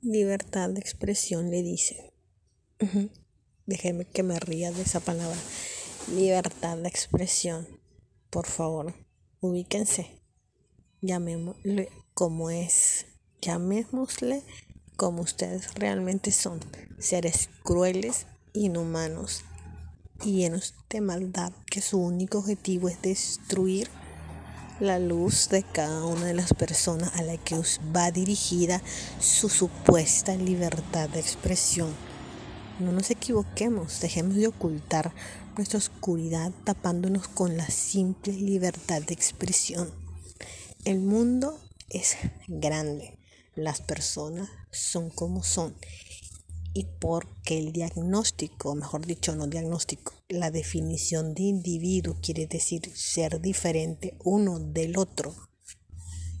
libertad de expresión le dice. Déjeme que me ría de esa palabra. Libertad de expresión. Por favor, ubíquense. Llamémosle como es. Llamémosle como ustedes realmente son. Seres crueles, inhumanos y llenos de maldad que su único objetivo es destruir la luz de cada una de las personas a la que os va dirigida su supuesta libertad de expresión. No nos equivoquemos, dejemos de ocultar nuestra oscuridad tapándonos con la simple libertad de expresión. El mundo es grande, las personas son como son y porque el diagnóstico, mejor dicho, no diagnóstico, la definición de individuo quiere decir ser diferente uno del otro.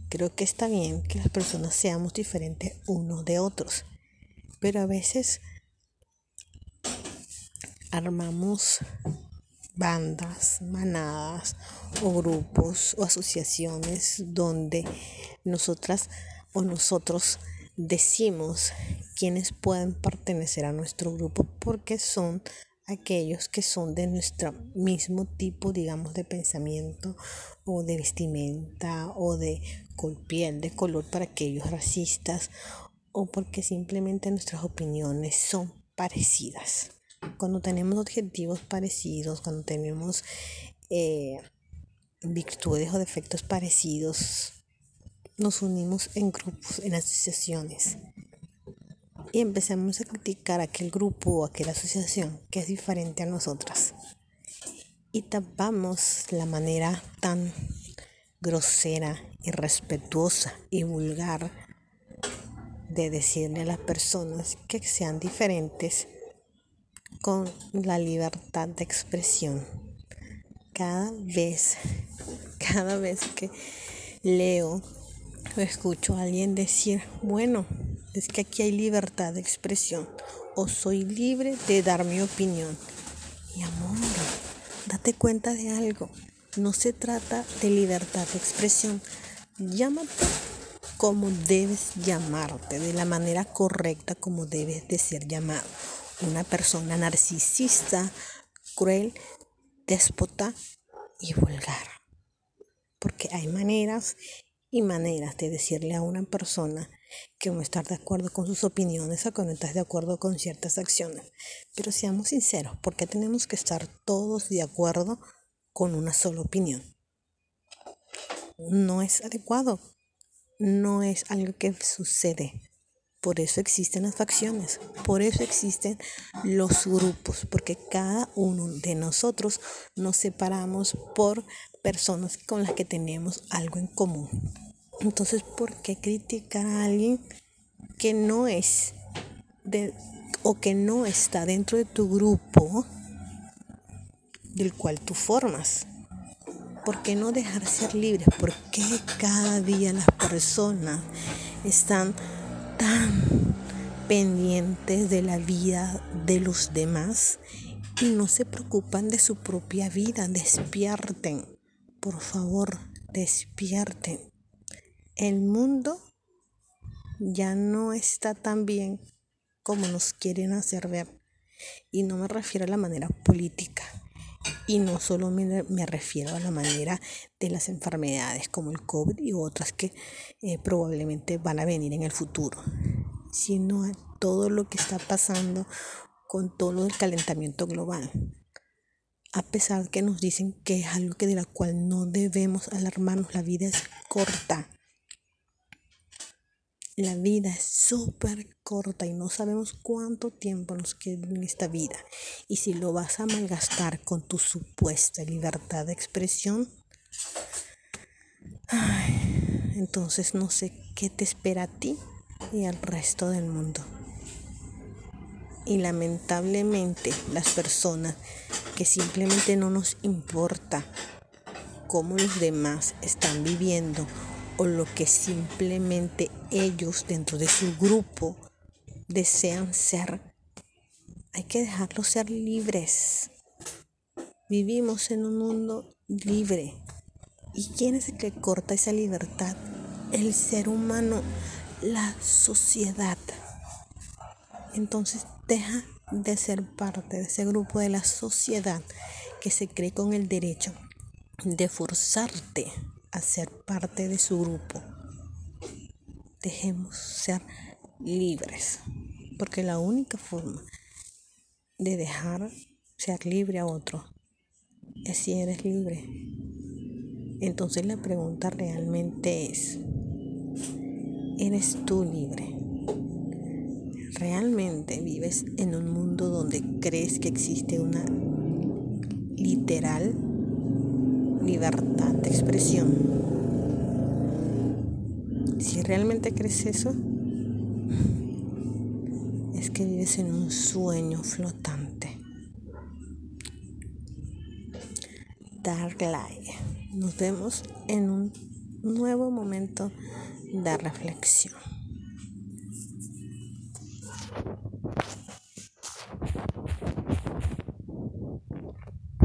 Creo que está bien que las personas seamos diferentes unos de otros, pero a veces armamos bandas, manadas o grupos o asociaciones donde nosotras o nosotros decimos quienes pueden pertenecer a nuestro grupo porque son aquellos que son de nuestro mismo tipo, digamos, de pensamiento o de vestimenta o de piel de color para aquellos racistas o porque simplemente nuestras opiniones son parecidas. Cuando tenemos objetivos parecidos, cuando tenemos eh, virtudes o defectos parecidos, nos unimos en grupos, en asociaciones y empezamos a criticar a aquel grupo o aquella asociación que es diferente a nosotras. Y tapamos la manera tan grosera, irrespetuosa y vulgar de decirle a las personas que sean diferentes con la libertad de expresión. Cada vez, cada vez que leo escucho a alguien decir, bueno, es que aquí hay libertad de expresión o soy libre de dar mi opinión. Mi amor, date cuenta de algo. No se trata de libertad de expresión. Llámate como debes llamarte, de la manera correcta como debes de ser llamado. Una persona narcisista, cruel, déspota y vulgar. Porque hay maneras y maneras de decirle a una persona que no estar de acuerdo con sus opiniones o que no estás de acuerdo con ciertas acciones. Pero seamos sinceros, ¿por qué tenemos que estar todos de acuerdo con una sola opinión? No es adecuado, no es algo que sucede. Por eso existen las facciones, por eso existen los grupos, porque cada uno de nosotros nos separamos por personas con las que tenemos algo en común. Entonces, ¿por qué criticar a alguien que no es de, o que no está dentro de tu grupo del cual tú formas? ¿Por qué no dejar ser libres? ¿Por qué cada día las personas están tan pendientes de la vida de los demás y no se preocupan de su propia vida. Despierten, por favor, despierten. El mundo ya no está tan bien como nos quieren hacer ver. Y no me refiero a la manera política. Y no solo me, refiero a la manera de las enfermedades como el COVID y otras que eh, probablemente van a venir en el futuro, sino a todo lo que está pasando con todo del calentamiento global. A pesar que nos dicen que es algo que de la cual no debemos alarmarnos, la vida es corta. La vida es súper corta y no sabemos cuánto tiempo nos queda en esta vida. Y si lo vas a malgastar con tu supuesta libertad de expresión, entonces no sé qué te espera a ti y al resto del mundo. Y lamentablemente las personas que simplemente no nos importa cómo los demás están viviendo o lo que simplemente ellos dentro de su grupo desean ser, hay que dejarlos ser libres. Vivimos en un mundo libre. ¿Y quién es el que corta esa libertad? El ser humano, la sociedad. entonces deja de ser parte de ese grupo de la sociedad que se cree con el derecho de forzarte a ser parte de su grupo. Dejemos ser libres, porque la única forma de dejar ser libre a otro es si eres libre. Entonces la pregunta realmente es, ¿eres tú libre? ¿Realmente vives en un mundo donde crees que existe una literal libertad de expresión? Si realmente crees eso, es que vives en un sueño flotante. Dark Light. Nos vemos en un nuevo momento de reflexión.